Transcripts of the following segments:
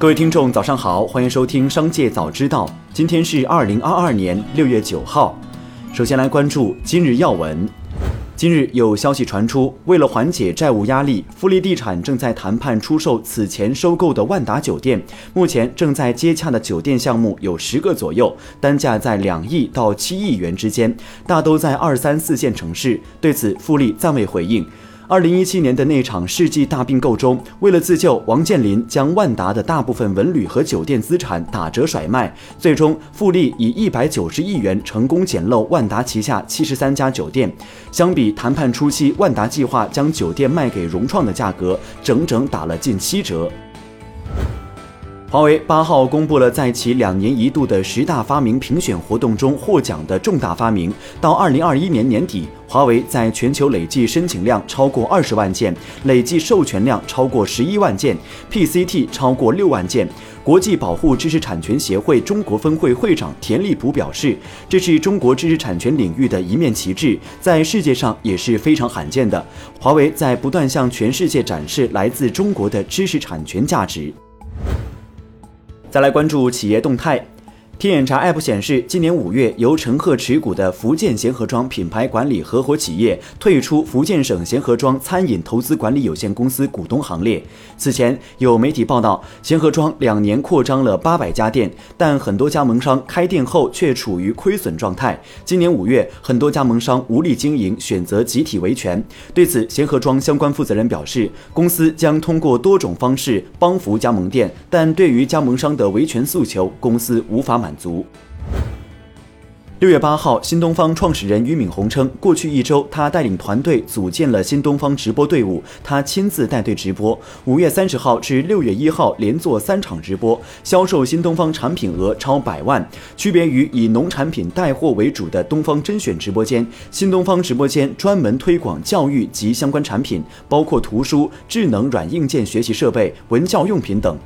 各位听众，早上好，欢迎收听《商界早知道》。今天是二零二二年六月九号。首先来关注今日要闻。今日有消息传出，为了缓解债务压力，富力地产正在谈判出售此前收购的万达酒店。目前正在接洽的酒店项目有十个左右，单价在两亿到七亿元之间，大都在二三四线城市。对此，富力暂未回应。二零一七年的那场世纪大并购中，为了自救，王健林将万达的大部分文旅和酒店资产打折甩卖，最终富力以一百九十亿元成功捡漏万达旗下七十三家酒店。相比谈判初期万达计划将酒店卖给融创的价格，整整打了近七折。华为八号公布了在其两年一度的十大发明评选活动中获奖的重大发明。到二零二一年年底，华为在全球累计申请量超过二十万件，累计授权量超过十一万件，PCT 超过六万件。国际保护知识产权协会中国分会会长田立普表示，这是中国知识产权领域的一面旗帜，在世界上也是非常罕见的。华为在不断向全世界展示来自中国的知识产权价值。再来关注企业动态。天眼查 App 显示，今年五月，由陈赫持股的福建贤合庄品牌管理合伙企业退出福建省贤合庄餐饮投资管理有限公司股东行列。此前有媒体报道，贤合庄两年扩张了八百家店，但很多加盟商开店后却处于亏损状态。今年五月，很多加盟商无力经营，选择集体维权。对此，贤合庄相关负责人表示，公司将通过多种方式帮扶加盟店，但对于加盟商的维权诉求，公司无法满。满足。六月八号，新东方创始人俞敏洪称，过去一周他带领团队组建了新东方直播队伍，他亲自带队直播。五月三十号至六月一号连做三场直播，销售新东方产品额超百万。区别于以农产品带货为主的东方甄选直播间，新东方直播间专门推广教育及相关产品，包括图书、智能软硬件学习设备、文教用品等。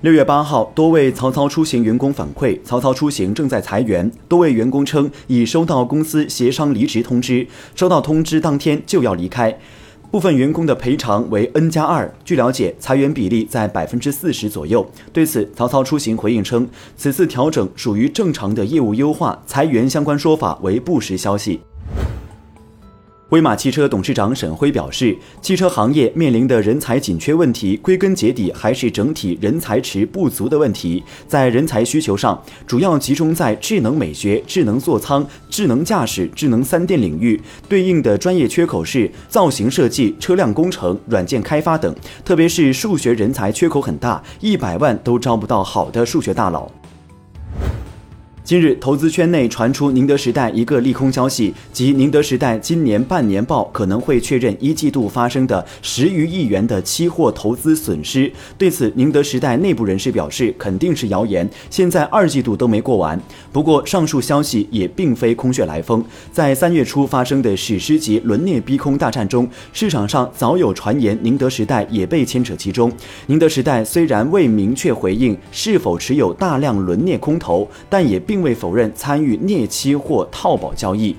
六月八号，多位曹操出行员工反馈，曹操出行正在裁员。多位员工称已收到公司协商离职通知，收到通知当天就要离开。部分员工的赔偿为 N 加二。据了解，裁员比例在百分之四十左右。对此，曹操出行回应称，此次调整属于正常的业务优化，裁员相关说法为不实消息。威马汽车董事长沈辉表示，汽车行业面临的人才紧缺问题，归根结底还是整体人才池不足的问题。在人才需求上，主要集中在智能美学、智能座舱、智能驾驶、智能三电领域，对应的专业缺口是造型设计、车辆工程、软件开发等。特别是数学人才缺口很大，一百万都招不到好的数学大佬。近日，投资圈内传出宁德时代一个利空消息，即宁德时代今年半年报可能会确认一季度发生的十余亿元的期货投资损失。对此，宁德时代内部人士表示，肯定是谣言。现在二季度都没过完。不过，上述消息也并非空穴来风。在三月初发生的史诗级轮镍逼空大战中，市场上早有传言宁德时代也被牵扯其中。宁德时代虽然未明确回应是否持有大量轮镍空头，但也并。并未否认参与镍期货套保交易。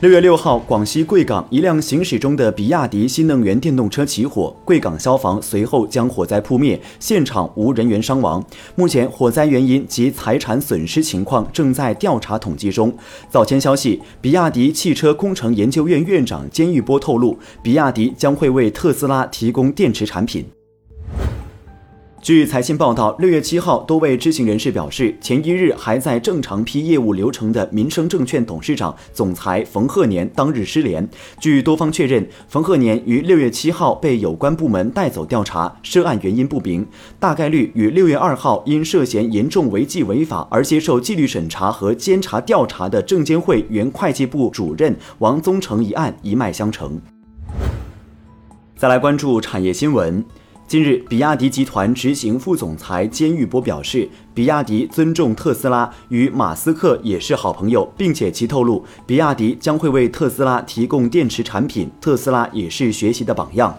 六月六号，广西贵港一辆行驶中的比亚迪新能源电动车起火，贵港消防随后将火灾扑灭，现场无人员伤亡。目前，火灾原因及财产损失情况正在调查统计中。早前消息，比亚迪汽车工程研究院院长兼玉波透露，比亚迪将会为特斯拉提供电池产品。据财新报道，六月七号，多位知情人士表示，前一日还在正常批业务流程的民生证券董事长、总裁冯鹤年当日失联。据多方确认，冯鹤年于六月七号被有关部门带走调查，涉案原因不明，大概率与六月二号因涉嫌严重违纪违法而接受纪律审查和监察调查的证监会原会计部主任王宗成一案一脉相承。再来关注产业新闻。近日，比亚迪集团执行副总裁兼玉波表示，比亚迪尊重特斯拉，与马斯克也是好朋友，并且其透露，比亚迪将会为特斯拉提供电池产品，特斯拉也是学习的榜样。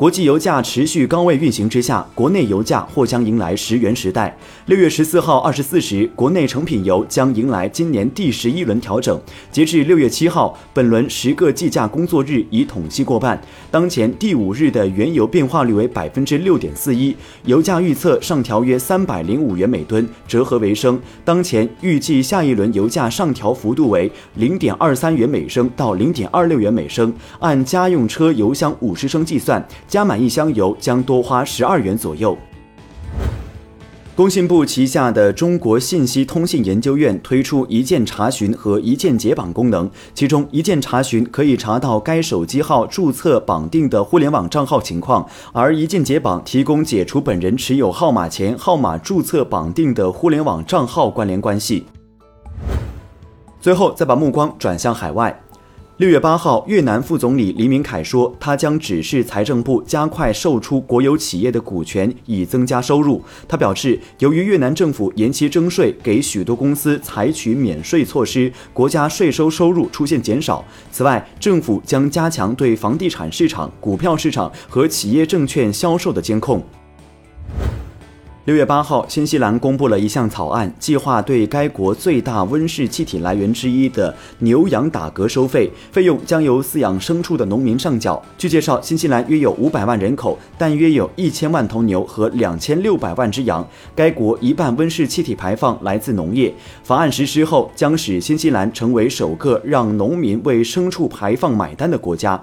国际油价持续高位运行之下，国内油价或将迎来十元时代。六月十四号二十四时，国内成品油将迎来今年第十一轮调整。截至六月七号，本轮十个计价工作日已统计过半。当前第五日的原油变化率为百分之六点四一，油价预测上调约三百零五元每吨，折合为升。当前预计下一轮油价上调幅度为零点二三元每升到零点二六元每升，按家用车油箱五十升计算。加满一箱油将多花十二元左右。工信部旗下的中国信息通信研究院推出一键查询和一键解绑功能，其中一键查询可以查到该手机号注册绑定的互联网账号情况，而一键解绑提供解除本人持有号码前号码注册绑定的互联网账号关联关系。最后，再把目光转向海外。六月八号，越南副总理黎明凯说，他将指示财政部加快售出国有企业的股权，以增加收入。他表示，由于越南政府延期征税，给许多公司采取免税措施，国家税收收入出现减少。此外，政府将加强对房地产市场、股票市场和企业证券销售的监控。六月八号，新西兰公布了一项草案，计划对该国最大温室气体来源之一的牛羊打嗝收费，费用将由饲养牲畜的农民上缴。据介绍，新西兰约有五百万人口，但约有一千万头牛和两千六百万只羊。该国一半温室气体排放来自农业。法案实施后，将使新西兰成为首个让农民为牲畜排放买单的国家。